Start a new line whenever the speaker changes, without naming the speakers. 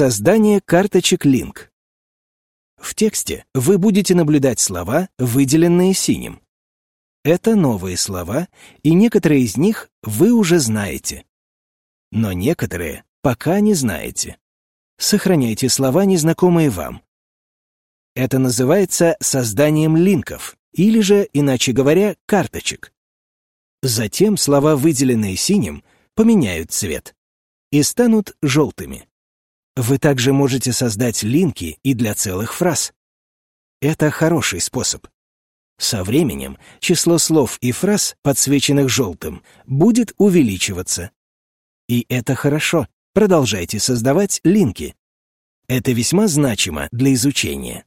Создание карточек Link. В тексте вы будете наблюдать слова, выделенные синим. Это новые слова, и некоторые из них вы уже знаете. Но некоторые пока не знаете. Сохраняйте слова, незнакомые вам. Это называется созданием линков, или же, иначе говоря, карточек. Затем слова, выделенные синим, поменяют цвет и станут желтыми. Вы также можете создать линки и для целых фраз. Это хороший способ. Со временем число слов и фраз, подсвеченных желтым, будет увеличиваться. И это хорошо. Продолжайте создавать линки. Это весьма значимо для изучения.